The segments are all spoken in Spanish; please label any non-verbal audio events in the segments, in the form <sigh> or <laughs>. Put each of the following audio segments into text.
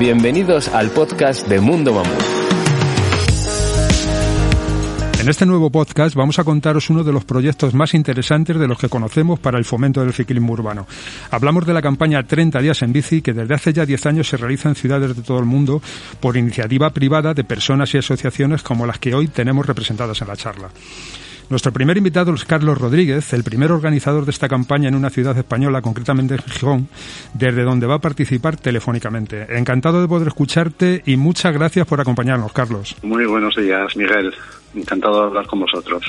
Bienvenidos al podcast de Mundo Mamut. En este nuevo podcast vamos a contaros uno de los proyectos más interesantes de los que conocemos para el fomento del ciclismo urbano. Hablamos de la campaña 30 días en bici que desde hace ya 10 años se realiza en ciudades de todo el mundo por iniciativa privada de personas y asociaciones como las que hoy tenemos representadas en la charla. Nuestro primer invitado es Carlos Rodríguez, el primer organizador de esta campaña en una ciudad española, concretamente en Gijón, desde donde va a participar telefónicamente. Encantado de poder escucharte y muchas gracias por acompañarnos, Carlos. Muy buenos días, Miguel. Encantado de hablar con vosotros.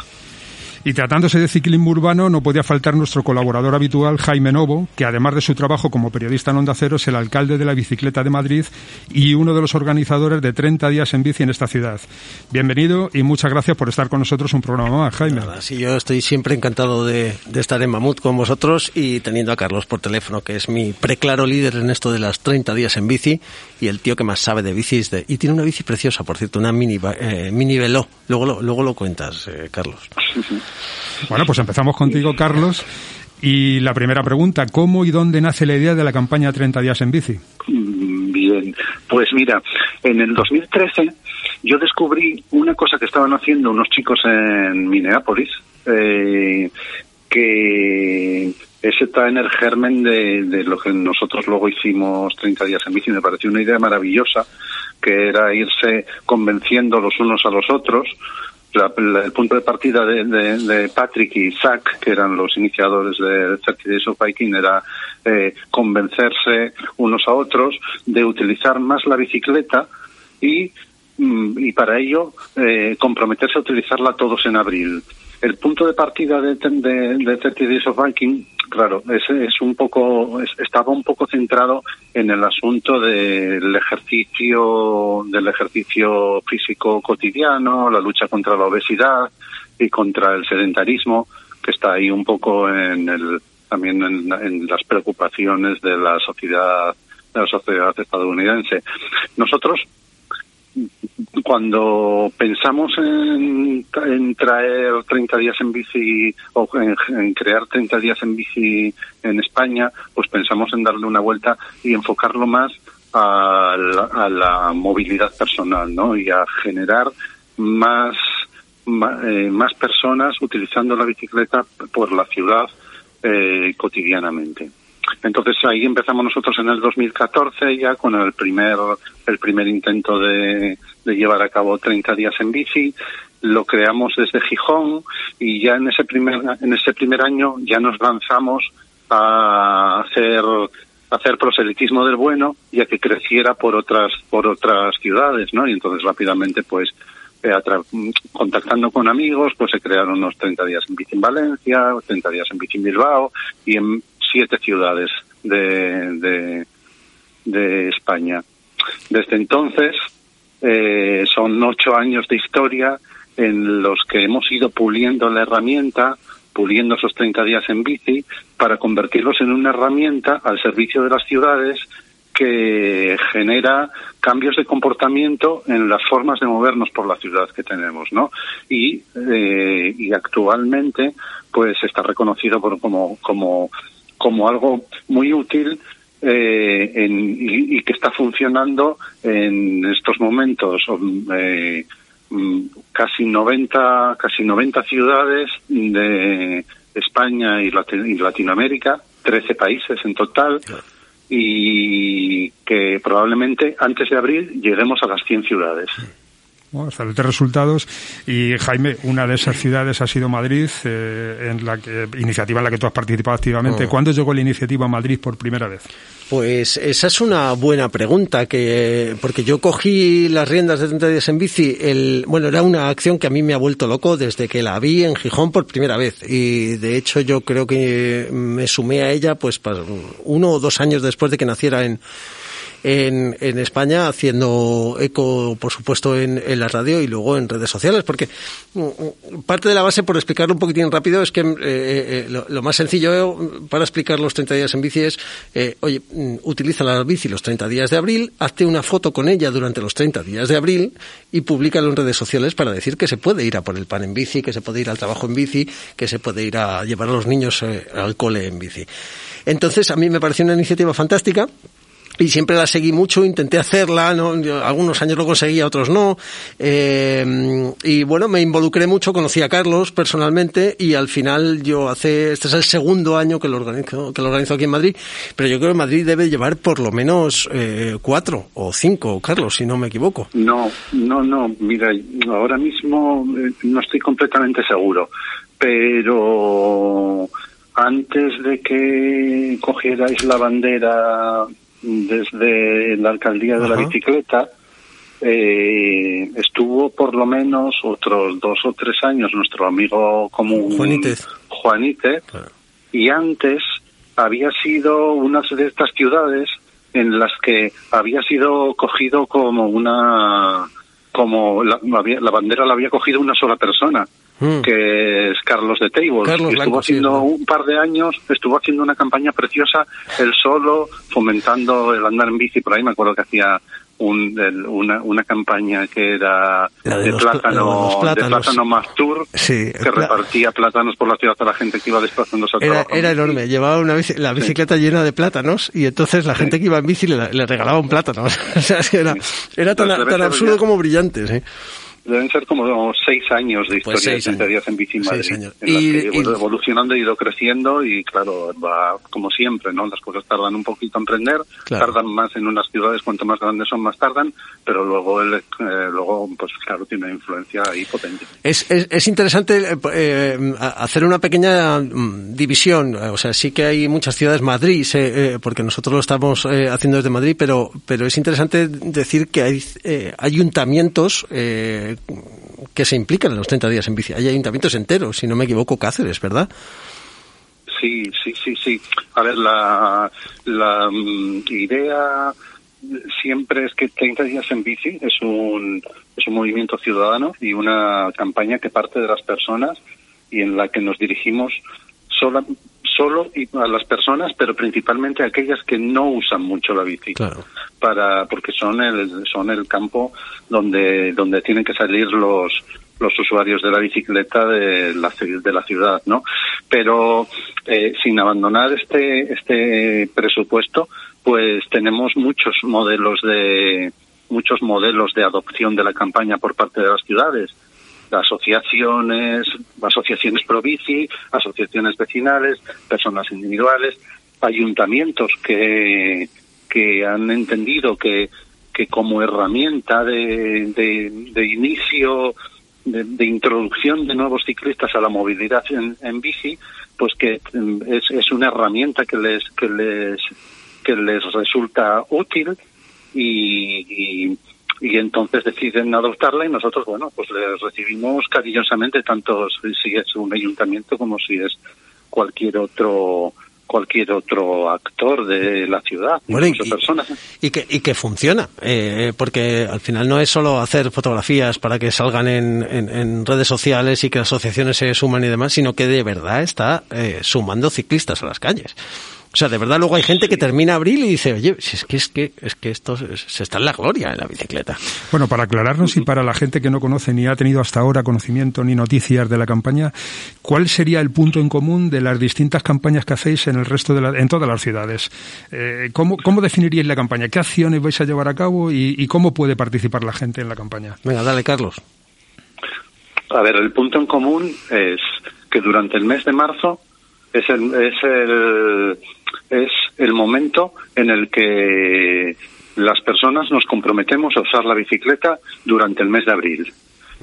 Y tratándose de ciclismo urbano, no podía faltar nuestro colaborador habitual, Jaime Novo, que además de su trabajo como periodista en Onda Cero, es el alcalde de la bicicleta de Madrid y uno de los organizadores de 30 días en bici en esta ciudad. Bienvenido y muchas gracias por estar con nosotros un programa más, Jaime. Nada, sí, yo estoy siempre encantado de, de, estar en Mamut con vosotros y teniendo a Carlos por teléfono, que es mi preclaro líder en esto de las 30 días en bici y el tío que más sabe de bicis. De, y tiene una bici preciosa, por cierto, una mini, eh, mini velo. Luego lo, luego lo cuentas, eh, Carlos. <laughs> Bueno, pues empezamos contigo, Carlos. Y la primera pregunta, ¿cómo y dónde nace la idea de la campaña 30 días en bici? Bien, pues mira, en el 2013 yo descubrí una cosa que estaban haciendo unos chicos en Minneapolis, eh, que ese está en el germen de, lo que nosotros luego hicimos 30 días en bici. Me pareció una idea maravillosa, que era irse convenciendo los unos a los otros. La, la, el punto de partida de, de, Patrick y Zach, que eran los iniciadores de 30 Days of era eh, convencerse unos a otros de utilizar más la bicicleta y, y para ello eh, comprometerse a utilizarla todos en abril el punto de partida de, de, de 30 Days of Biking, claro, es, es un poco, es, estaba un poco centrado en el asunto del ejercicio, del ejercicio físico cotidiano, la lucha contra la obesidad y contra el sedentarismo, que está ahí un poco en el, también en, en las preocupaciones de la sociedad, de la sociedad estadounidense. Nosotros cuando pensamos en, en, traer 30 días en bici o en, crear 30 días en bici en España, pues pensamos en darle una vuelta y enfocarlo más a la, a la movilidad personal, ¿no? Y a generar más, más, eh, más personas utilizando la bicicleta por la ciudad eh, cotidianamente. Entonces ahí empezamos nosotros en el 2014 ya con el primer el primer intento de, de llevar a cabo 30 días en bici. Lo creamos desde Gijón y ya en ese primer en ese primer año ya nos lanzamos a hacer hacer proselitismo del bueno y a que creciera por otras por otras ciudades, ¿no? Y entonces rápidamente pues eh, contactando con amigos, pues se crearon unos 30 días en bici en Valencia, 30 días en bici en Bilbao y en siete ciudades de, de, de España. Desde entonces eh, son ocho años de historia en los que hemos ido puliendo la herramienta, puliendo esos 30 días en bici, para convertirlos en una herramienta al servicio de las ciudades que genera cambios de comportamiento en las formas de movernos por la ciudad que tenemos, ¿no? Y, eh, y actualmente, pues está reconocido por, como, como como algo muy útil eh, en, y, y, que está funcionando en estos momentos. Eh, casi 90, casi 90 ciudades de España y, Lat y Latinoamérica, 13 países en total, y que probablemente antes de abril lleguemos a las 100 ciudades. Bueno, excelentes resultados. Y Jaime, una de esas ciudades ha sido Madrid, eh, en la que, iniciativa en la que tú has participado activamente. Oh. ¿Cuándo llegó la iniciativa a Madrid por primera vez? Pues esa es una buena pregunta, que porque yo cogí las riendas de 30 días en bici. El, bueno, era una acción que a mí me ha vuelto loco desde que la vi en Gijón por primera vez. Y de hecho yo creo que me sumé a ella pues uno o dos años después de que naciera en en, en España, haciendo eco, por supuesto, en, en, la radio y luego en redes sociales, porque mm, parte de la base, por explicarlo un poquitín rápido, es que eh, eh, lo, lo, más sencillo para explicar los 30 días en bici es, eh, oye, mm, utiliza la bici los 30 días de abril, hazte una foto con ella durante los 30 días de abril y públicalo en redes sociales para decir que se puede ir a por el pan en bici, que se puede ir al trabajo en bici, que se puede ir a llevar a los niños eh, al cole en bici. Entonces, a mí me pareció una iniciativa fantástica y siempre la seguí mucho, intenté hacerla, ¿no? algunos años lo conseguía, otros no. Eh, y bueno, me involucré mucho, conocí a Carlos personalmente y al final yo hace, este es el segundo año que lo organizo, que lo organizo aquí en Madrid, pero yo creo que Madrid debe llevar por lo menos eh, cuatro o cinco, Carlos, si no me equivoco. No, no, no, mira, ahora mismo eh, no estoy completamente seguro, pero antes de que cogierais la bandera desde la alcaldía de Ajá. la bicicleta, eh, estuvo por lo menos otros dos o tres años nuestro amigo común Juanite, y antes había sido una de estas ciudades en las que había sido cogido como una como la, la bandera la había cogido una sola persona mm. que es Carlos de Table. Carlos estuvo Blanco, haciendo sí, ¿no? un par de años, estuvo haciendo una campaña preciosa, él solo, fomentando el andar en bici por ahí. Me acuerdo que hacía un, el, una, una campaña que era La de de, los plátano, pl- de los de plátanos. plátano más tour, Sí, que repartía plátanos por la ciudad a la gente que iba desplazándose al Era, trabajo. era enorme, llevaba una bici- la bicicleta llena de plátanos y entonces la gente que iba en bici le, le regalaba un plátano. <laughs> o sea, es que era, era tan, tan absurdo como brillante. ¿sí? Deben ser como seis años de historia Pues seis de 30 años. días en bici en Seis Madrid, años. en las Y- que y- ido evolucionando, ha ido creciendo y claro, va como siempre, ¿no? Las cosas tardan un poquito en emprender, Claro. tardan más en unas ciudades, cuanto más grandes son, más tardan, pero luego, el, eh, luego pues claro, tiene una influencia ahí potente. Es, es, es interesante eh, eh, hacer una pequeña mm, división. O sea, sí que hay muchas ciudades, Madrid, eh, porque nosotros lo estamos eh, haciendo desde Madrid, pero, pero es interesante decir que hay eh, ayuntamientos eh, que se implican en los 30 días en bici. Hay ayuntamientos enteros, si no me equivoco, Cáceres, ¿verdad? Sí, sí, sí, sí. A ver, la, la mm, idea siempre es que 30 días en bici es un, es un movimiento ciudadano y una campaña que parte de las personas y en la que nos dirigimos sola, solo y a las personas, pero principalmente a aquellas que no usan mucho la bici. Claro. Para, porque son el, son el campo donde, donde tienen que salir los, los usuarios de la bicicleta de la, de la ciudad, ¿no? Pero eh, sin abandonar este, este presupuesto, pues tenemos muchos modelos de muchos modelos de adopción de la campaña por parte de las ciudades asociaciones, asociaciones pro bici, asociaciones vecinales, personas individuales, ayuntamientos que, que han entendido que, que como herramienta de, de, inicio, de, de introducción de nuevos ciclistas a la movilidad en, en bici, pues que mm, es, es una herramienta que les, que les, que les resulta útil y, y, y entonces deciden adoptarla y nosotros, bueno, pues les recibimos cariñosamente tanto si es un ayuntamiento como si es cualquier otro cualquier otro actor de la ciudad, Bueno, y- personas. Y que, y que funciona, eh, porque al final no es solo hacer fotografías para que salgan en, en- en redes sociales y que asociaciones se suman y demás, sino que de verdad está eh, sumando ciclistas a las calles. O sea, de verdad luego hay gente que termina abril y dice, oye, si es que es que, es que esto se, está en la gloria en la bicicleta. Bueno, para aclararnos y para la gente que no conoce ni ha tenido hasta ahora conocimiento ni noticias de la campaña, ¿cuál sería el punto en común de las distintas campañas que hacéis en el resto de la, en todas las ciudades? Eh, ¿cómo, ¿Cómo definiríais la campaña? ¿Qué acciones vais a llevar a cabo y, y cómo puede participar la gente en la campaña? Venga, dale, Carlos. A ver, el punto en común es que durante el mes de marzo es el, es el, es el momento en el que las personas nos comprometemos a usar la bicicleta durante el mes de abril.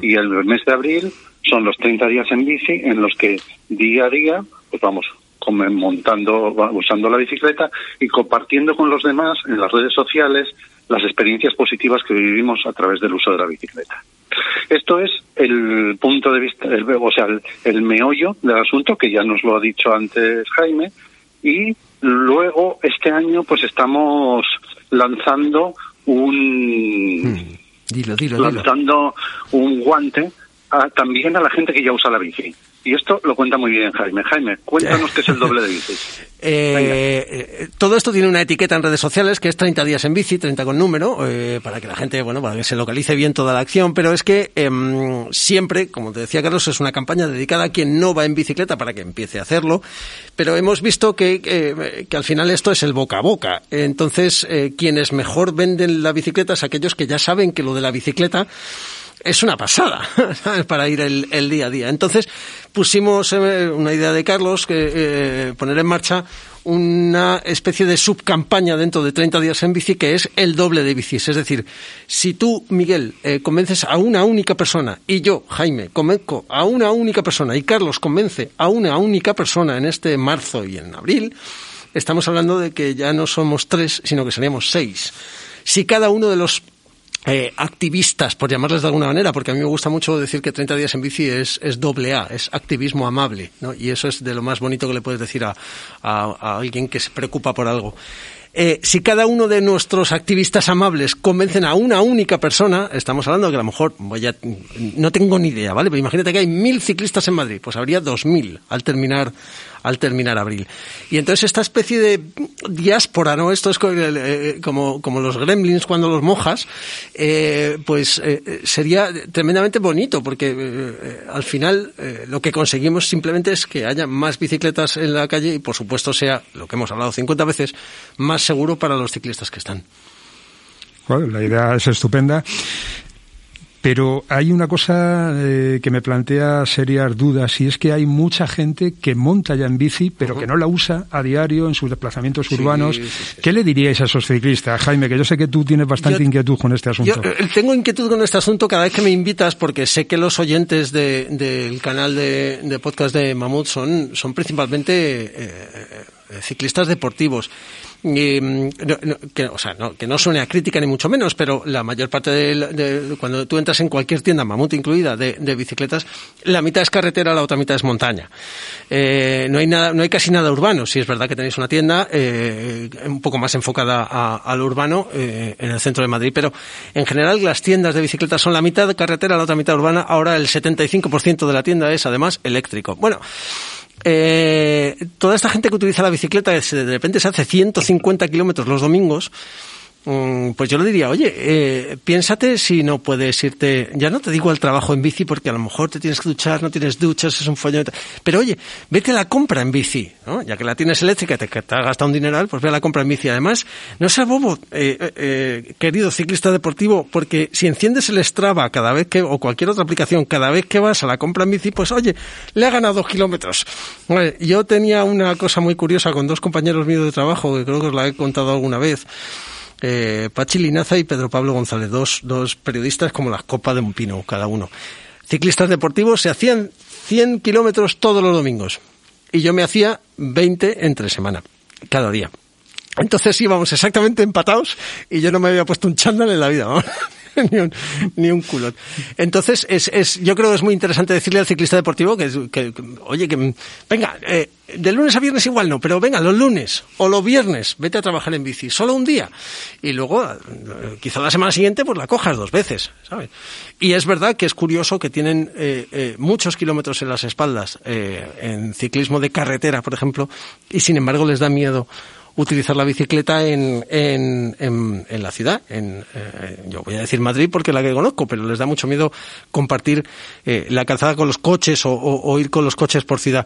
Y el mes de abril son los 30 días en bici en los que día a día pues vamos montando, usando la bicicleta y compartiendo con los demás en las redes sociales las experiencias positivas que vivimos a través del uso de la bicicleta. Esto es el punto de vista, el, o sea, el, el meollo del asunto, que ya nos lo ha dicho antes Jaime, y luego este año pues estamos lanzando un Hmm. Dilo, dilo, dilo. lanzando un guante a- también a la gente que ya usa la bici. Y esto lo cuenta muy bien Jaime. Jaime, cuéntanos <laughs> qué es el doble de bicis. Eh, eh, todo esto tiene una etiqueta en redes sociales que es 30 días en bici, 30 con número, eh, para que la gente, bueno, para que se localice bien toda la acción, pero es que em, siempre, como te decía Carlos, es una campaña dedicada a quien no va en bicicleta para que empiece a hacerlo, pero hemos visto que, que, que al final esto es el boca a boca. Entonces, eh, quienes mejor venden la bicicleta es aquellos que ya saben que lo de la bicicleta es una pasada <laughs> para ir el, día a día. Entonces pusimos eh, una idea de Carlos que eh, poner en marcha una especie de subcampaña dentro de 30 días en bici que es el doble de bicis. Es decir, si tú, Miguel, eh, convences a una única persona y yo, Jaime, convenzco a una única persona y Carlos convence a una única persona en este marzo y en abril, estamos hablando de que ya no somos tres, sino que seríamos seis. Si cada uno de los eh, activistas, por llamarles de alguna manera, porque a mí me gusta mucho decir que 30 días en bici es, es doble A, es activismo amable, ¿no? Y eso es de lo más bonito que le puedes decir a, a- alguien que se preocupa por algo. Eh, si cada uno de nuestros activistas amables convencen a una única persona, estamos hablando de que a lo mejor, voy a- no tengo ni idea, ¿vale? Pero imagínate que hay mil ciclistas en Madrid, pues habría dos mil al terminar, al terminar abril. Y entonces esta especie de diáspora, ¿no? Esto es co- eh, como, como los gremlins cuando los mojas, eh, pues eh, sería tremendamente bonito, porque eh, eh, al final eh, lo que conseguimos simplemente es que haya más bicicletas en la calle y por supuesto sea, lo que hemos hablado 50 veces, más seguro para los ciclistas que están. La idea es estupenda. Pero hay una cosa eh, que me plantea serias dudas y es que hay mucha gente que monta ya en bici pero que no la usa a diario en sus desplazamientos urbanos. sí, sí. ¿Qué le diríais a esos ciclistas, Jaime? Que yo sé que tú tienes bastante Yo- inquietud con este asunto. Yo eh, tengo inquietud con este asunto cada vez que me invitas porque sé que los oyentes de- del canal de, de podcast de Mamut son, son principalmente eh, eh, ciclistas deportivos. Mm, no- que, o sea, no, que no suene a crítica ni mucho menos, pero la mayor parte de, cuando tú entras en cualquier tienda, Mamut incluida, de, bicicletas, la mitad es carretera, la otra mitad es montaña. Eh, no hay nada, no hay casi nada urbano. Si es verdad que tenéis una tienda eh, un poco más enfocada a, urbano eh, en el centro de Madrid, pero en general las tiendas de bicicletas son la mitad carretera, la otra mitad urbana. Ahora el 75% de la tienda es además eléctrico. Bueno. Eh, toda esta gente que utiliza la bicicleta, de repente se hace 150 kilómetros los domingos, pues yo le diría, oye, eh, piénsate si no puedes irte, ya no te digo al trabajo en bici, porque a lo mejor te tienes que duchar, no tienes duchas, es un follón, pero oye, vete a la compra en bici, ¿no? ya que la tienes eléctrica, te, te has gastado un dineral, pues ve a la compra en bici. Además, no seas bobo, eh, eh, eh, querido ciclista deportivo, porque si enciendes el Strava cada vez que, o cualquier otra aplicación, cada vez que vas a la compra en bici, pues oye, le ha ganado dos kilómetros. Yo tenía una cosa muy curiosa con dos compañeros míos de trabajo, que creo que os la he contado alguna vez eh, Pachi Linaza y Pedro Pablo González, dos, dos periodistas como las copas de un pino, cada uno. Ciclistas deportivos se hacían 100 kilómetros todos los domingos y yo me hacía 20 entre semana, cada día. Entonces íbamos exactamente empatados y yo no me había puesto un chándal en la vida. <laughs> ni, un, un culot. Entonces, es, es, yo creo que es muy interesante decirle al ciclista deportivo que, que, oye, que venga, eh, de lunes a viernes igual no, pero venga, los lunes o los viernes, vete a trabajar en bici, solo un día. Y luego, eh, quizá la semana siguiente, pues la cojas dos veces, ¿sabes? Y es verdad que es curioso que tienen eh, eh, muchos kilómetros en las espaldas en ciclismo de carretera, por ejemplo, y sin embargo les da miedo utilizar la bicicleta en, en, en, la ciudad. En, eh, yo voy a decir Madrid porque es la que conozco, pero les da mucho miedo compartir eh, la calzada con los coches o, ir con los coches por ciudad.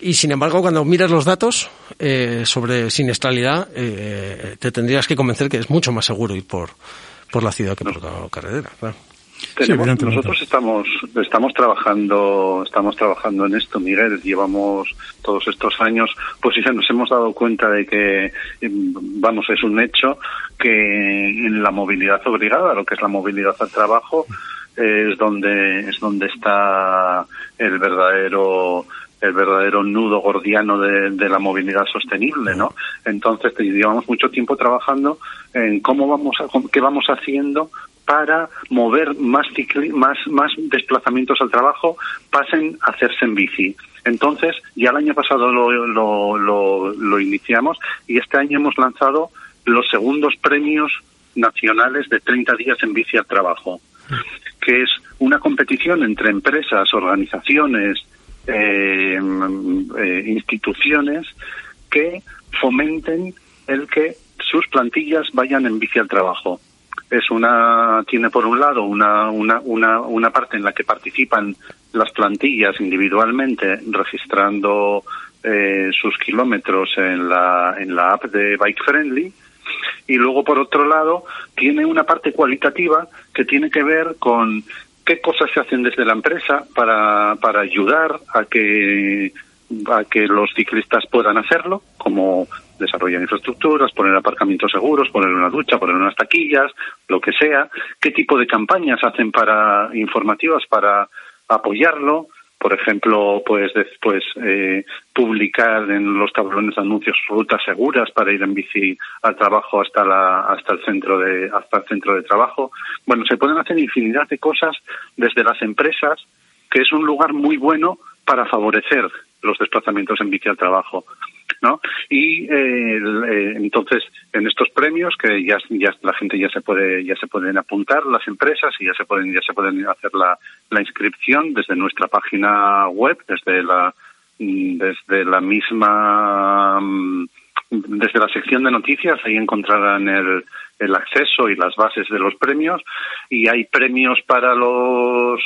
Y sin embargo, cuando miras los datos eh, sobre siniestralidad, eh, te tendrías que convencer que es mucho más seguro ir por, por la ciudad que por la carretera. Tenemos, sí, nosotros estamos estamos trabajando estamos trabajando en esto Miguel llevamos todos estos años pues ya nos hemos dado cuenta de que vamos es un hecho que en la movilidad obligada lo que es la movilidad al trabajo es donde es donde está el verdadero el verdadero nudo gordiano de, de, la movilidad sostenible, ¿no? Entonces llevamos mucho tiempo trabajando en cómo vamos a, qué vamos haciendo para mover más, más, desplazamientos al trabajo pasen a hacerse en bici. Entonces, ya el año pasado lo, lo, lo, lo iniciamos y este año hemos lanzado los segundos premios nacionales de 30 días en bici al trabajo, que es una competición entre empresas, organizaciones, eh, eh, instituciones que fomenten el que sus plantillas vayan en bici al trabajo. Es una tiene por un lado una, una, una, una parte en la que participan las plantillas individualmente registrando eh, sus kilómetros en la, en la app de Bike Friendly y luego por otro lado tiene una parte cualitativa que tiene que ver con qué cosas se hacen desde la empresa para, para ayudar a que a que los ciclistas puedan hacerlo, como desarrollar infraestructuras, poner aparcamientos seguros, poner una ducha, poner unas taquillas, lo que sea, qué tipo de campañas hacen para informativas para apoyarlo, por ejemplo, pues después eh, publicar en los tablones de anuncios rutas seguras para ir en bici al trabajo hasta la hasta el centro de hasta el centro de trabajo. Bueno, se pueden hacer infinidad de cosas desde las empresas, que es un lugar muy bueno para favorecer los desplazamientos en bici al trabajo. ¿No? Y eh, eh, entonces en estos premios que ya, ya la gente ya se puede ya se pueden apuntar las empresas y ya se pueden ya se pueden hacer la, la inscripción desde nuestra página web desde la desde la misma desde la sección de noticias ahí encontrarán el, el acceso y las bases de los premios y hay premios para los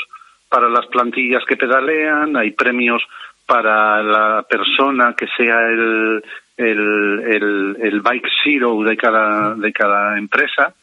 para las plantillas que pedalean, hay premios para la persona que sea el, el, el, bike zero de cada, de cada empresa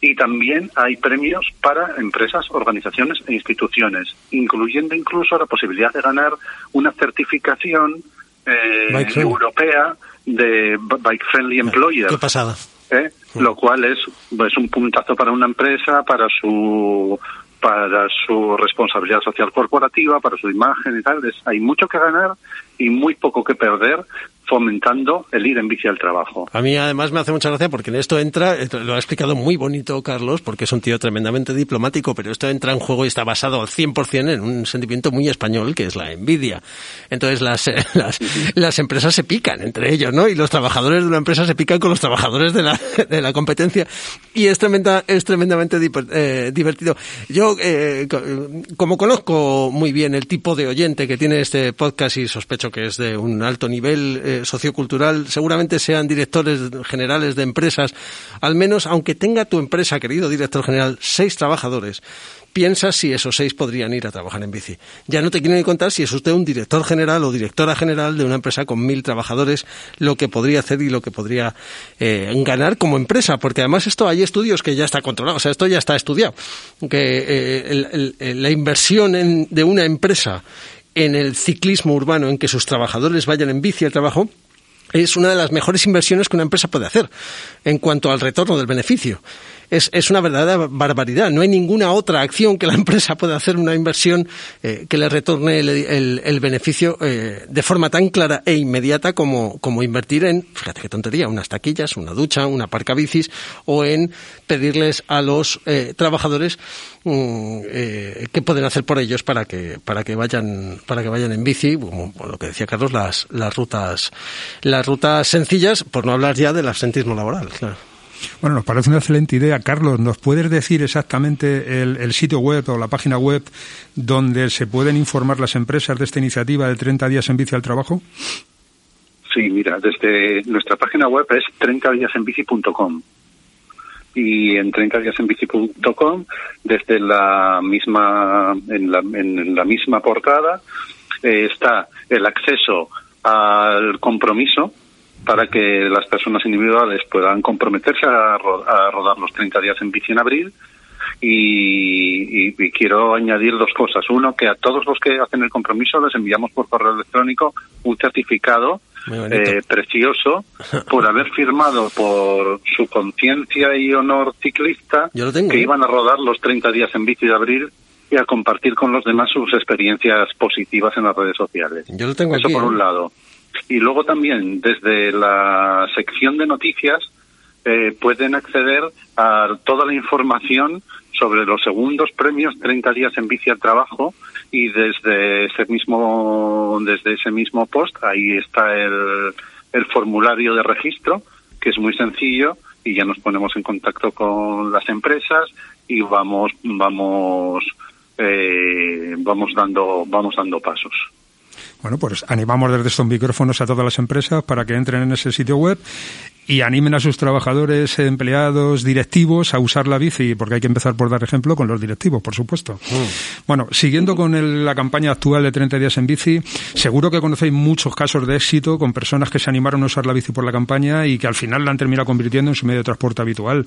y también hay premios para empresas, organizaciones e instituciones, incluyendo incluso la posibilidad de ganar una certificación eh, europea de Bike Friendly Employer. Qué pasada. ¿Eh? Lo cual es, es un puntazo para una empresa, para su para su responsabilidad social corporativa, para su imagen y tal. hay mucho que ganar y muy poco que perder fomentando el ir en bici al trabajo. A mí además me hace mucha gracia porque en esto entra, eh, lo ha explicado muy bonito Carlos, porque es un tío tremendamente diplomático, pero esto entra en juego y está basado al 100% en un sentimiento muy español que es la envidia. Entonces las, <laughs> las, las, empresas se pican entre ellos, ¿no? Y los trabajadores de una empresa se pican con los trabajadores de la, <laughs> de la competencia y es, tremenda, es tremendamente eh, divertido. Yo, eh, como conozco muy bien el tipo de oyente que tiene este podcast y sospecho que es de un alto nivel, sociocultural, seguramente sean directores generales de empresas, al menos aunque tenga tu empresa, querido director general, seis trabajadores, piensa si esos seis podrían ir a trabajar en bici. Ya no te quiero ni contar si es usted un director general o directora general de una empresa con mil trabajadores, lo que podría hacer y lo que podría eh, ganar como empresa, porque además esto hay estudios que ya está controlado, o sea, esto ya está estudiado, que eh, la inversión de una empresa en el ciclismo urbano, en que sus trabajadores vayan en bici al trabajo, es una de las mejores inversiones que una empresa puede hacer en cuanto al retorno del beneficio es, es una verdadera barbaridad. No hay ninguna otra acción que la <laughs> empresa pueda hacer, una inversión eh, que le retorne el, el, beneficio eh, de forma tan clara e inmediata como, como invertir en, fíjate qué tontería, unas taquillas, una ducha, una parca bicis o en pedirles a los eh, trabajadores mm, qué pueden hacer por ellos para que para que vayan para que vayan en bici como lo que decía Carlos las las rutas las rutas sencillas por no hablar ya del absentismo laboral claro. Bueno, nos parece una excelente idea. Carlos, ¿nos puedes decir exactamente el, sitio web o la página web donde se pueden informar las empresas de esta iniciativa de 30 días en bici al trabajo? Sí, mira, desde nuestra página web es 30díasenbici.com y en 30díasenbici.com desde la misma en la, en la misma portada eh, está el acceso al compromiso para que las personas individuales puedan comprometerse a, rodar los 30 días en bici en abril. Y, quiero añadir dos cosas. Uno, que a todos los que hacen el compromiso les enviamos por correo electrónico un certificado eh, precioso <laughs> por haber firmado por su conciencia y honor ciclista que iban a rodar los 30 días en bici de abril y a compartir con los demás sus experiencias positivas en las redes sociales. Yo lo tengo Eso por un lado. Y luego también desde la sección de noticias eh, pueden acceder a toda la información sobre los segundos premios 30 días en bici al trabajo y desde ese mismo desde ese mismo post ahí está el, el formulario de registro que es muy sencillo y ya nos ponemos en contacto con las empresas y vamos vamos eh, vamos dando vamos dando pasos. Bueno, pues animamos desde estos micrófonos a todas las empresas para que entren en ese sitio web y animen a sus trabajadores, empleados, directivos a usar la bici, porque hay que empezar por dar ejemplo con los directivos, por supuesto. Mm. Bueno, siguiendo con la campaña actual de 30 días en bici, seguro que conocéis muchos casos de éxito con personas que se animaron a usar la bici por la campaña y que al final la han terminado convirtiendo en su medio de transporte habitual.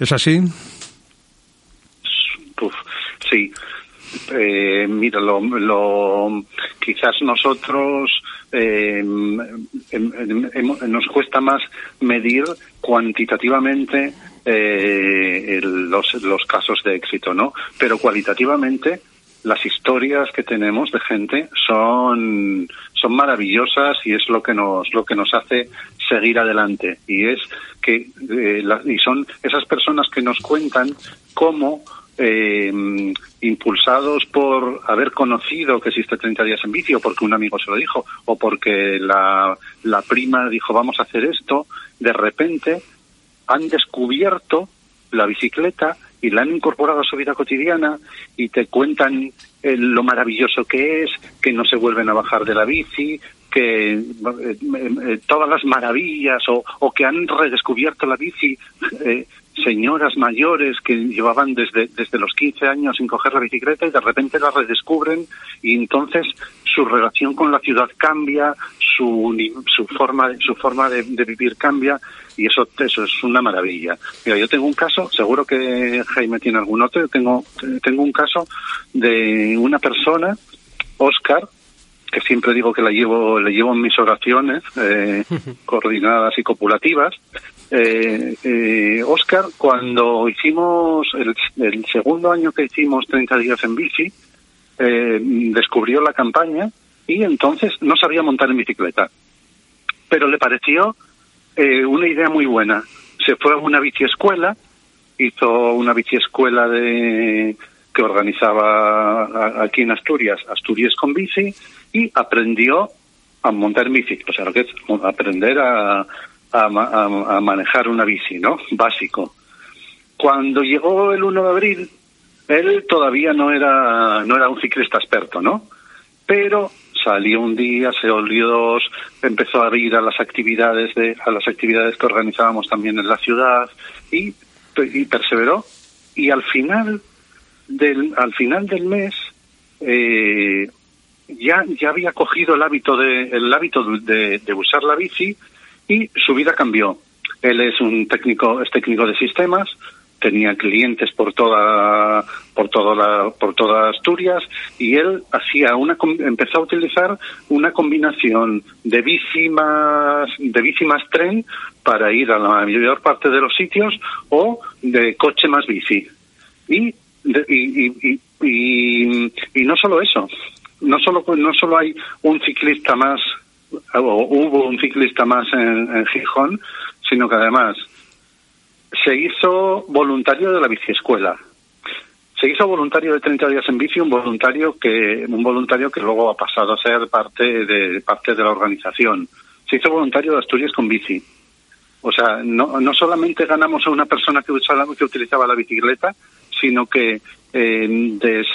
¿Es así? sí. Eh, mira, lo, quizás nosotros eh, nos cuesta más medir cuantitativamente eh, los, los casos de éxito, ¿no? Pero cualitativamente las historias que tenemos de gente son son maravillosas y es lo que nos lo que nos hace seguir adelante y es que eh, y son esas personas que nos cuentan cómo eh, impulsados por haber conocido que existe 30 días en bici o porque un amigo se lo dijo o porque la, la prima dijo vamos a hacer esto, de repente han descubierto la bicicleta y la han incorporado a su vida cotidiana y te cuentan eh, lo maravilloso que es, que no se vuelven a bajar de la bici, que eh, eh, todas las maravillas o, o, que han redescubierto la bici señoras mayores que llevaban desde, desde los 15 años sin coger la bicicleta y de repente la redescubren y entonces su relación con la ciudad cambia, su, su forma, su forma de, vivir cambia y eso, eso es una maravilla. Mira, yo tengo un caso, seguro que Jaime tiene algún otro, yo tengo, tengo un caso de una persona, Oscar, que siempre digo que la llevo, le llevo en mis oraciones eh, <laughs> coordinadas y copulativas. Eh, eh, Oscar, cuando hicimos el, segundo año que hicimos 30 días en bici, eh, descubrió la campaña y entonces no sabía montar en bicicleta. Pero le pareció una idea muy buena. Se fue a una bici escuela, hizo una bici escuela de, que organizaba aquí en Asturias, Asturias con bici, y aprendió a montar bici, o sea, lo que es aprender a, a, manejar una bici, ¿no? Básico. Cuando llegó el 1 de abril, él todavía no era, no era un ciclista experto, ¿no? Pero salió un día, se olvidó, empezó a ir a las actividades de, a las actividades que organizábamos también en la ciudad y, y perseveró. Y al final del, al final del mes, eh, ya, ya había cogido el hábito de, el hábito de, de usar la bici y su vida cambió. Él es un técnico, es técnico de sistemas, tenía clientes por toda por toda la, por toda Asturias y él hacía una empezó a utilizar una combinación de bici más de bici más tren para ir a la mayor parte de los sitios o de coche más bici y y, y, y, y, no solo eso no solo no solo hay un ciclista más hubo un ciclista más en, Gijón, sino que además se hizo voluntario de la biciescuela. Se hizo voluntario de 30 días en bici, un voluntario que un voluntario que luego ha pasado a ser parte de parte de la organización. Se hizo voluntario de Asturias con bici. O sea, no, no solamente ganamos a una persona que, usaba, que utilizaba la bicicleta, sino que eh, des,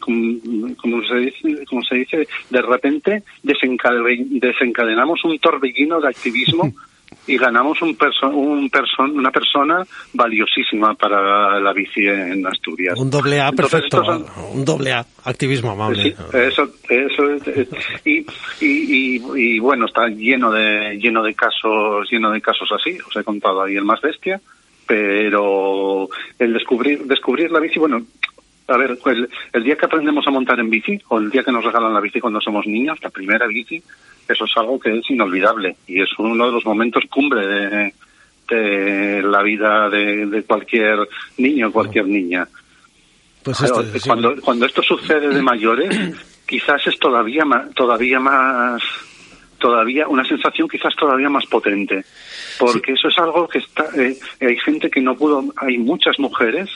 como, se dice, como se dice, de repente desencadenamos un torbellino de activismo <laughs> y ganamos un, un una persona valiosísima para la bici en Asturias. Un doble A perfecto, un doble A, activismo amable. eso, eso y, y, y, bueno, está lleno de lleno de casos, lleno de casos así. Os he contado ahí el más bestia, pero el descubrir descubrir la bici, bueno, a ver, pues el día que aprendemos a montar en bici, o el día que nos regalan la bici cuando somos niños, la primera bici, eso es algo que es inolvidable y es uno de los momentos cumbre de, la vida de, cualquier niño cualquier niña. Pues cuando, cuando esto sucede de mayores, quizás es todavía más, todavía más, todavía una sensación quizás todavía más potente, porque eso es algo que está, eh, hay gente que no pudo, hay muchas mujeres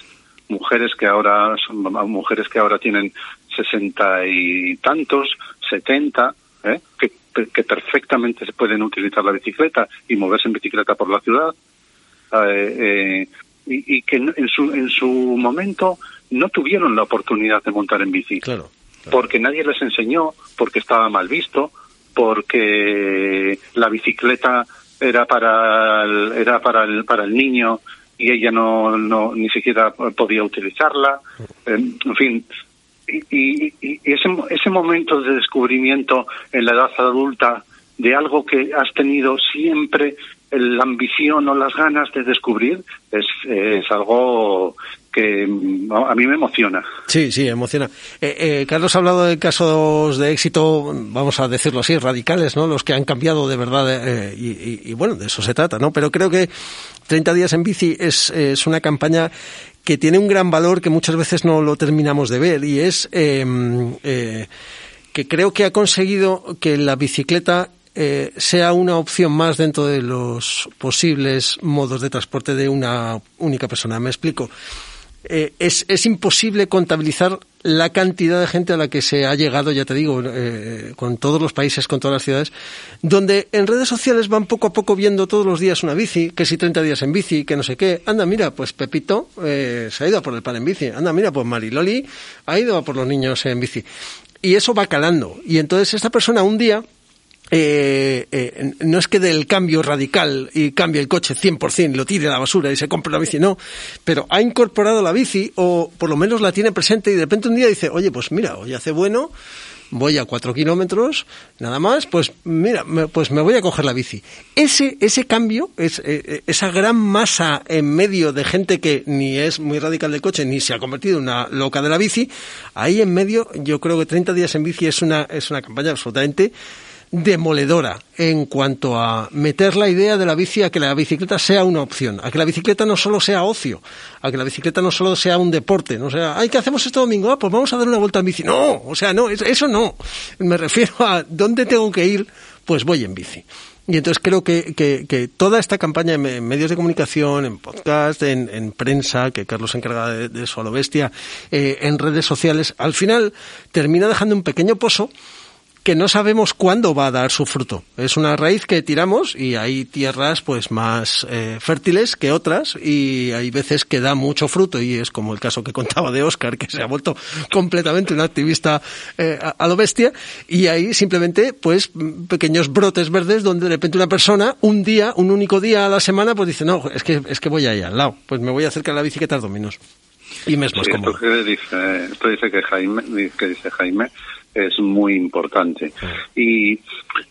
mujeres que ahora son mujeres que ahora tienen sesenta y tantos, setenta, ¿eh? que que perfectamente se pueden utilizar la bicicleta y moverse en bicicleta por la ciudad, eh, y, y, que en su, en su momento no tuvieron la oportunidad de montar en bici. Claro, Porque nadie les enseñó, porque estaba mal visto, porque la bicicleta era para el, era para el, para el niño y ella no, no ni siquiera podía utilizarla. En fin, y, y, y, ese, ese momento de descubrimiento en la edad adulta de algo que has tenido siempre la ambición o las ganas de descubrir es, algo que a mí me emociona. Sí, sí, emociona. Eh, eh, Carlos ha hablado de casos de éxito, vamos a decirlo así, radicales, ¿no? Los que han cambiado de verdad eh, y, y, y, bueno, de eso se trata, ¿no? Pero creo que 30 días en bici es, es una campaña que tiene un gran valor que muchas veces no lo terminamos de ver y es que creo que ha conseguido que la bicicleta eh, sea una opción más dentro de los posibles modos de transporte de una única persona. Me explico. Eh, es, es, imposible contabilizar la cantidad de gente a la que se ha llegado, ya te digo, eh, con todos los países, con todas las ciudades, donde en redes sociales van poco a poco viendo todos los días una bici, que si 30 días en bici, que no sé qué. Anda, mira, pues Pepito se ha ido a por el pan en bici. Anda, mira, pues Mariloli ha ido a por los niños en bici. Y eso va calando. Y entonces esta persona un día eh, eh, no es que dé el cambio radical y cambie el coche 100%, lo tire a la basura y se compre la bici, no, pero ha incorporado la bici o por lo menos la tiene presente y de repente un día dice, oye, pues mira, hoy hace bueno, voy a cuatro kilómetros, nada más, pues mira, pues me voy a coger la bici. Ese, ese cambio, es, eh, esa gran masa en medio de gente que ni es muy radical del coche, ni se ha convertido en una loca de la bici, ahí en medio yo creo que 30 días en bici es una, es una campaña absolutamente demoledora en cuanto a meter la idea de la bici a que la bicicleta sea una opción, a que la bicicleta no solo sea ocio, a que la bicicleta no solo sea un deporte, no sea, ay, ¿qué hacemos este domingo? Ah, pues vamos a dar una vuelta en bici. No, o sea, no, eso no. Me refiero a dónde tengo que ir, pues voy en bici. Y entonces creo que, que, que, toda esta campaña en medios de comunicación, en podcast, en, en prensa, que Carlos se encarga de, de eso a lo bestia, eh, en redes sociales, al final termina dejando un pequeño pozo que no sabemos cuándo va a dar su fruto. Es una raíz que tiramos y hay tierras pues más eh, fértiles que otras y hay veces que da mucho fruto y es como el caso que contaba de Oscar que se ha vuelto completamente un activista eh, a, a, lo bestia y hay simplemente pues pequeños brotes verdes donde de repente una persona un día, un único día a la semana pues dice no, es que, es que voy ahí al lado, pues me voy a acercar a la bicicleta dominos. Y sí, es. Esto que dice, esto dice que Jaime, que dice Jaime es muy importante. Y,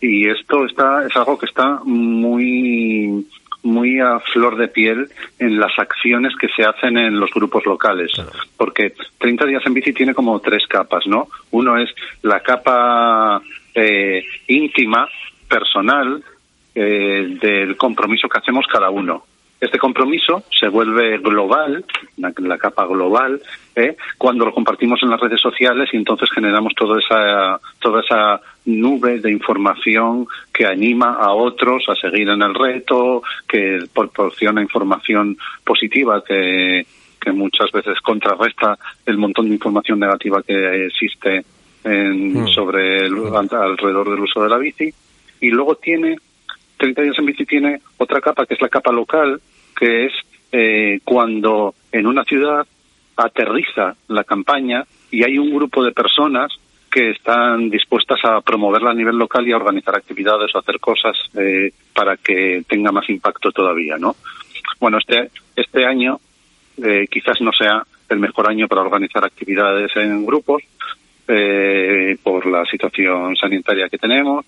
y esto está, es algo que está muy, muy a flor de piel en las acciones que se hacen en los grupos locales. Porque 30 días en bici tiene como tres capas, ¿no? Uno es la capa eh, íntima, personal, eh, del compromiso que hacemos cada uno. Este compromiso se vuelve global, la, la capa global, ¿eh? cuando lo compartimos en las redes sociales y entonces generamos toda esa, toda esa nube de información que anima a otros a seguir en el reto, que proporciona información positiva que, que muchas veces contrarresta el montón de información negativa que existe en, mm. sobre el, alrededor del uso de la bici. Y luego tiene 30 días en bici tiene otra capa que es la capa local, que es eh, cuando en una ciudad aterriza la campaña y hay un grupo de personas que están dispuestas a promoverla a nivel local y a organizar actividades o hacer cosas eh, para que tenga más impacto todavía, ¿no? Bueno, este este año eh, quizás no sea el mejor año para organizar actividades en grupos eh, por la situación sanitaria que tenemos,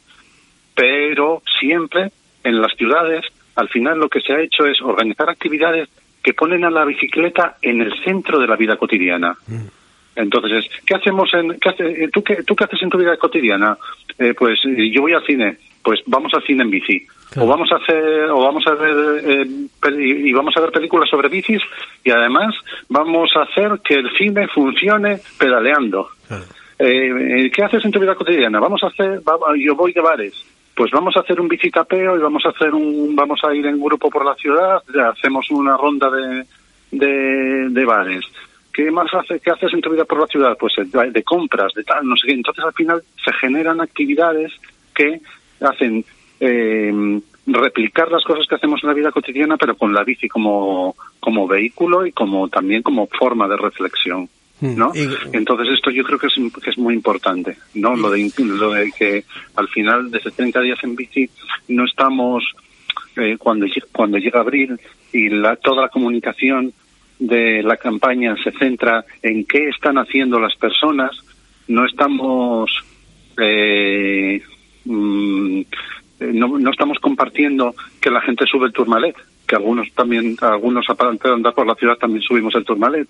pero siempre en las ciudades, al final lo que se ha hecho es organizar actividades que ponen a la bicicleta en el centro de la vida cotidiana. Mm. Entonces, ¿qué hacemos en, qué hace, tú, qué, tú qué haces en tu vida cotidiana? Eh, pues yo voy al cine, pues vamos al cine en bici. Claro. O vamos a hacer, o vamos a ver, eh, y vamos a ver películas sobre bicis y además vamos a hacer que el cine funcione pedaleando. Claro. Eh, ¿Qué haces en tu vida cotidiana? Vamos a hacer, yo voy de bares pues vamos a hacer un bicitapeo y vamos a hacer un vamos a ir en grupo por la ciudad hacemos una ronda de, de, bares ¿qué más hace, qué haces en tu vida por la ciudad? pues de, de compras, de tal, no sé qué entonces al final se generan actividades que hacen eh, replicar las cosas que hacemos en la vida cotidiana, pero con la bici como, como vehículo y como también como forma de reflexión. Mm. ¿no? Entonces esto yo creo que es, que es muy importante, ¿no? Lo de, lo de que al final, desde 30 días en bici, no estamos, eh, cuando, cuando llega abril y la, toda la comunicación de la campaña se centra en qué están haciendo las personas, no estamos eh, mm, no, no, estamos compartiendo que la gente sube el turmalet, que algunos también, algunos aparte de andar por la ciudad también subimos el turmalet.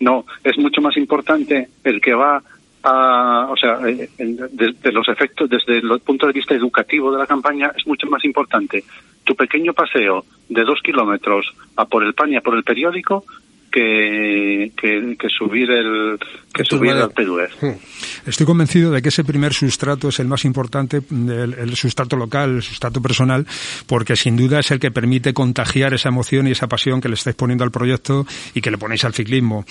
No, es mucho más importante el que va a, o sea, eh, de, los efectos, desde el punto de vista educativo de la campaña, es mucho más importante tu pequeño paseo de dos kilómetros a por el pan y a por el periódico que, que, subir el que subir el hmm. Estoy convencido de que ese primer sustrato es el más importante, el, sustrato local, el sustrato personal, porque sin duda es el que permite contagiar esa emoción y esa pasión que le estáis poniendo al proyecto y que le ponéis al ciclismo.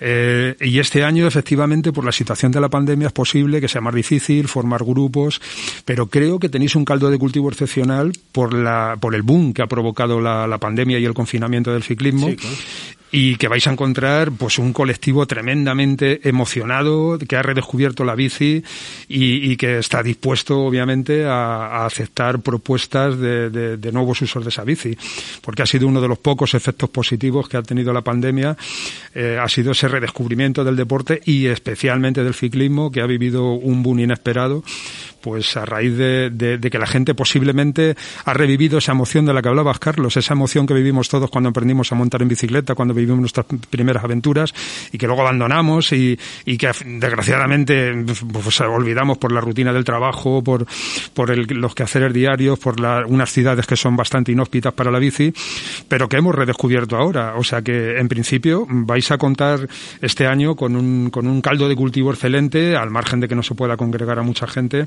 Eh, y este año, efectivamente, por la situación de la pandemia, es posible que sea más difícil formar grupos, pero creo que tenéis un caldo de cultivo excepcional por la por el boom que ha provocado la, la pandemia y el confinamiento del ciclismo y que vais a encontrar pues un colectivo tremendamente emocionado que ha redescubierto la bici y, que está dispuesto obviamente a, aceptar propuestas de, nuevos usos de esa bici. Porque ha sido uno de los pocos efectos positivos que ha tenido la pandemia eh, ha sido ese redescubrimiento del deporte y especialmente del ciclismo que ha vivido un boom inesperado pues a raíz de, que la gente posiblemente ha revivido esa emoción de la que hablabas, Carlos, esa emoción que vivimos todos cuando aprendimos a montar en bicicleta, cuando vivimos nuestras primeras aventuras y que luego abandonamos y, que desgraciadamente pues, olvidamos por la rutina del trabajo, por, por los quehaceres diarios, por unas ciudades que son bastante inhóspitas para la bici, pero que hemos redescubierto ahora. O sea que, en principio, vais a contar este año con un, con un caldo de cultivo excelente, al margen de que no se pueda congregar a mucha gente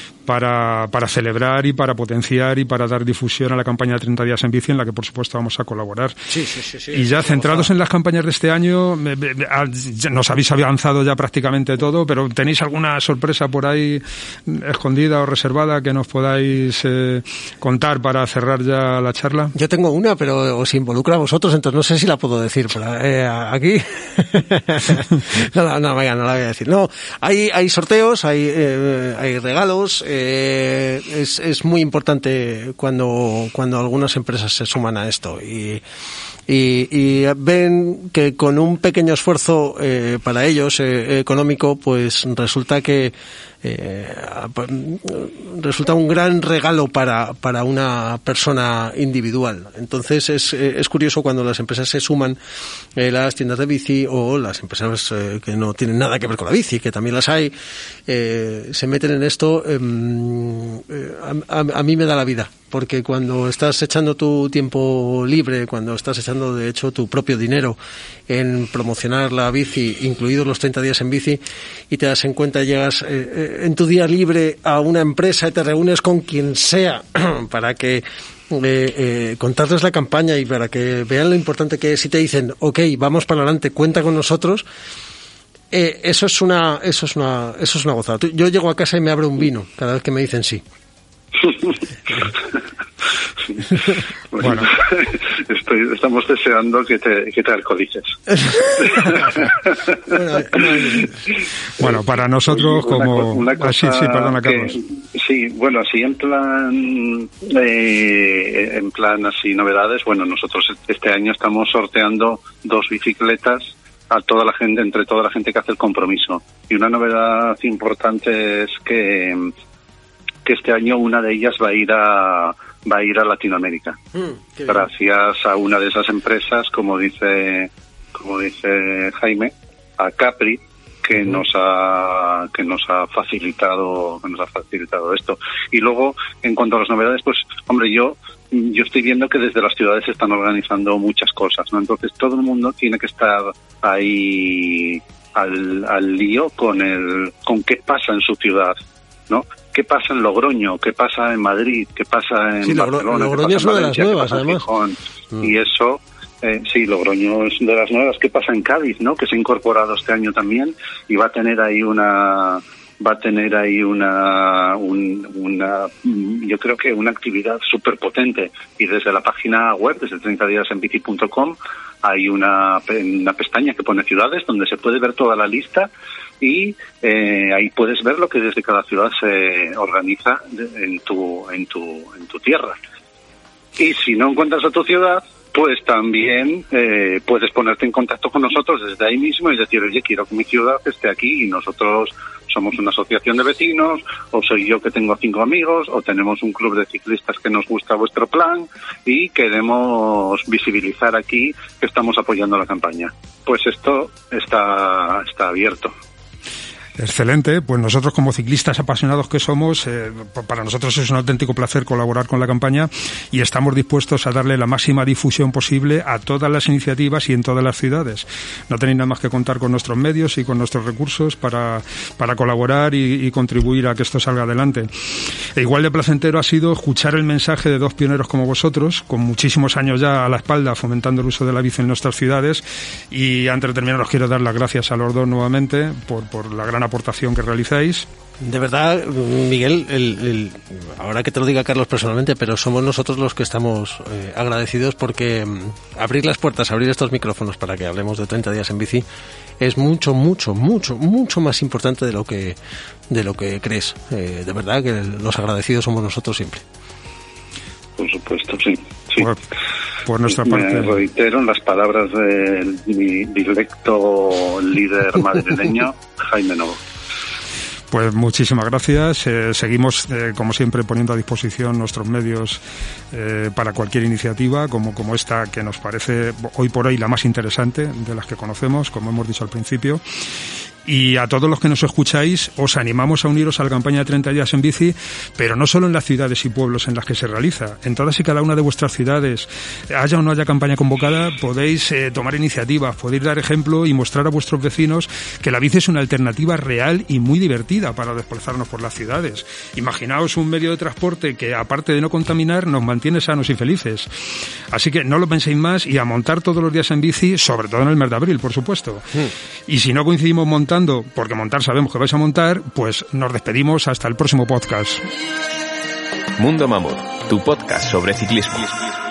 para, para celebrar y para potenciar y para dar difusión a la campaña de 30 días en bici en la que por supuesto vamos a colaborar. Sí, sí, sí, y ya centrados en las campañas de este año, nos habéis avanzado ya prácticamente todo, pero ¿tenéis alguna sorpresa por ahí escondida o reservada que nos podáis eh, contar para cerrar ya la charla? Yo tengo una, pero os involucra a vosotros, entonces no sé si la puedo decir eh, aquí. <laughs> no, no, no, no la voy a decir. No, hay, hay sorteos, hay, eh, hay regalos, eh, es, es, muy importante cuando, cuando algunas empresas se suman a esto. Y, y, ven que con un pequeño esfuerzo eh, para ellos eh, económico, pues resulta que eh, resulta un gran regalo para, para una persona individual. Entonces es, es curioso cuando las empresas se suman, eh, las tiendas de bici o las empresas eh, que no tienen nada que ver con la bici, que también las hay, eh, se meten en esto. Em, a, a, mí me da la vida, porque cuando estás echando tu tiempo libre, cuando estás echando de hecho tu propio dinero en promocionar la bici, incluidos los 30 días en bici, y te das en cuenta, llegas en tu día libre a una empresa y te reúnes con quien sea <clears throat> para que eh, eh, contarles la campaña y para que vean lo importante que es y te dicen, ok, vamos para adelante, cuenta con nosotros, eh, eso es una, eso es una, eso es una gozada. Yo llego a casa y me abro un vino cada vez que me dicen sí. <laughs> <laughs> bueno, <laughs> estoy, estamos deseando que te, que te alcoholices. <laughs> bueno, para nosotros, como. Ah, sí, sí, perdona, Carlos. sí, bueno, así en plan. Eh, en plan, así, novedades. Bueno, nosotros este año estamos sorteando dos bicicletas a toda la gente, entre toda la gente que hace el compromiso. Y una novedad importante es que que este año una de ellas va a ir a va a ir a Latinoamérica. Mm, gracias a una de esas empresas como dice como dice Jaime a Capri que nos ha que nos ha facilitado que nos ha facilitado esto. Y luego en cuanto a las novedades pues hombre yo yo estoy viendo que desde las ciudades se están organizando muchas cosas no entonces todo el mundo tiene que estar ahí al, al lío con el con qué pasa en su ciudad no qué pasa en Logroño, qué pasa en Madrid, qué pasa en Barcelona. Logroño es una de las nuevas, además. Mm. Y eso, eh, sí, Logroño es de las nuevas. ¿Qué pasa en Cádiz, no? Que se ha incorporado este año también y va a tener ahí una va a tener ahí una, una yo creo que una actividad súper potente y desde la página web, desde 30 días en bici.com, hay una, una pestaña que pone ciudades donde se puede ver toda la lista y eh, ahí puedes ver lo que desde cada ciudad se organiza en tu, en tu, en tu tierra. Y si no encuentras a tu ciudad, pues también eh, puedes ponerte en contacto con nosotros desde ahí mismo y decir, oye, quiero que mi ciudad esté aquí y nosotros somos una asociación de vecinos, o soy yo que tengo cinco amigos, o tenemos un club de ciclistas que nos gusta vuestro plan y queremos visibilizar aquí que estamos apoyando la campaña. Pues esto está, está abierto. Excelente, pues nosotros como ciclistas apasionados que somos, eh, para nosotros es un auténtico placer colaborar con la campaña y estamos dispuestos a darle la máxima difusión posible a todas las iniciativas y en todas las ciudades. No tenéis nada más que contar con nuestros medios y con nuestros recursos para, para colaborar y, y contribuir a que esto salga adelante. E igual de placentero ha sido escuchar el mensaje de dos pioneros como vosotros, con muchísimos años ya a la espalda fomentando el uso de la bici en nuestras ciudades y antes de terminar os quiero dar las gracias a los dos nuevamente por, por la gran aportación que realizáis. De verdad, Miguel, el, el, ahora que te lo diga Carlos personalmente, pero somos nosotros los que estamos eh, agradecidos porque mm, abrir las puertas, abrir estos micrófonos para que hablemos de 30 días en bici es mucho, mucho, mucho, mucho más importante de lo que, de lo que crees. Eh, de verdad que los agradecidos somos nosotros siempre. Por supuesto, sí. sí. Por nuestra parte. Me reitero las palabras de mi directo líder <laughs> madrileño, Jaime Novo. Pues muchísimas gracias. Eh, seguimos, eh, como siempre, poniendo a disposición nuestros medios eh, para cualquier iniciativa, como, como esta que nos parece hoy por hoy la más interesante de las que conocemos, como hemos dicho al principio. Y a todos los que nos escucháis, os animamos a uniros a la campaña de 30 días en bici, pero no solo en las ciudades y pueblos en las que se realiza. En todas y cada una de vuestras ciudades, haya o no haya campaña convocada, podéis eh, tomar iniciativas, podéis dar ejemplo y mostrar a vuestros vecinos que la bici es una alternativa real y muy divertida para desplazarnos por las ciudades. Imaginaos un medio de transporte que, aparte de no contaminar, nos mantiene sanos y felices. Así que no lo penséis más y a montar todos los días en bici, sobre todo en el mes de abril, por supuesto. Y si no coincidimos porque montar sabemos que vais a montar, pues nos despedimos hasta el próximo podcast. Mundo Mamut, tu podcast sobre ciclismo.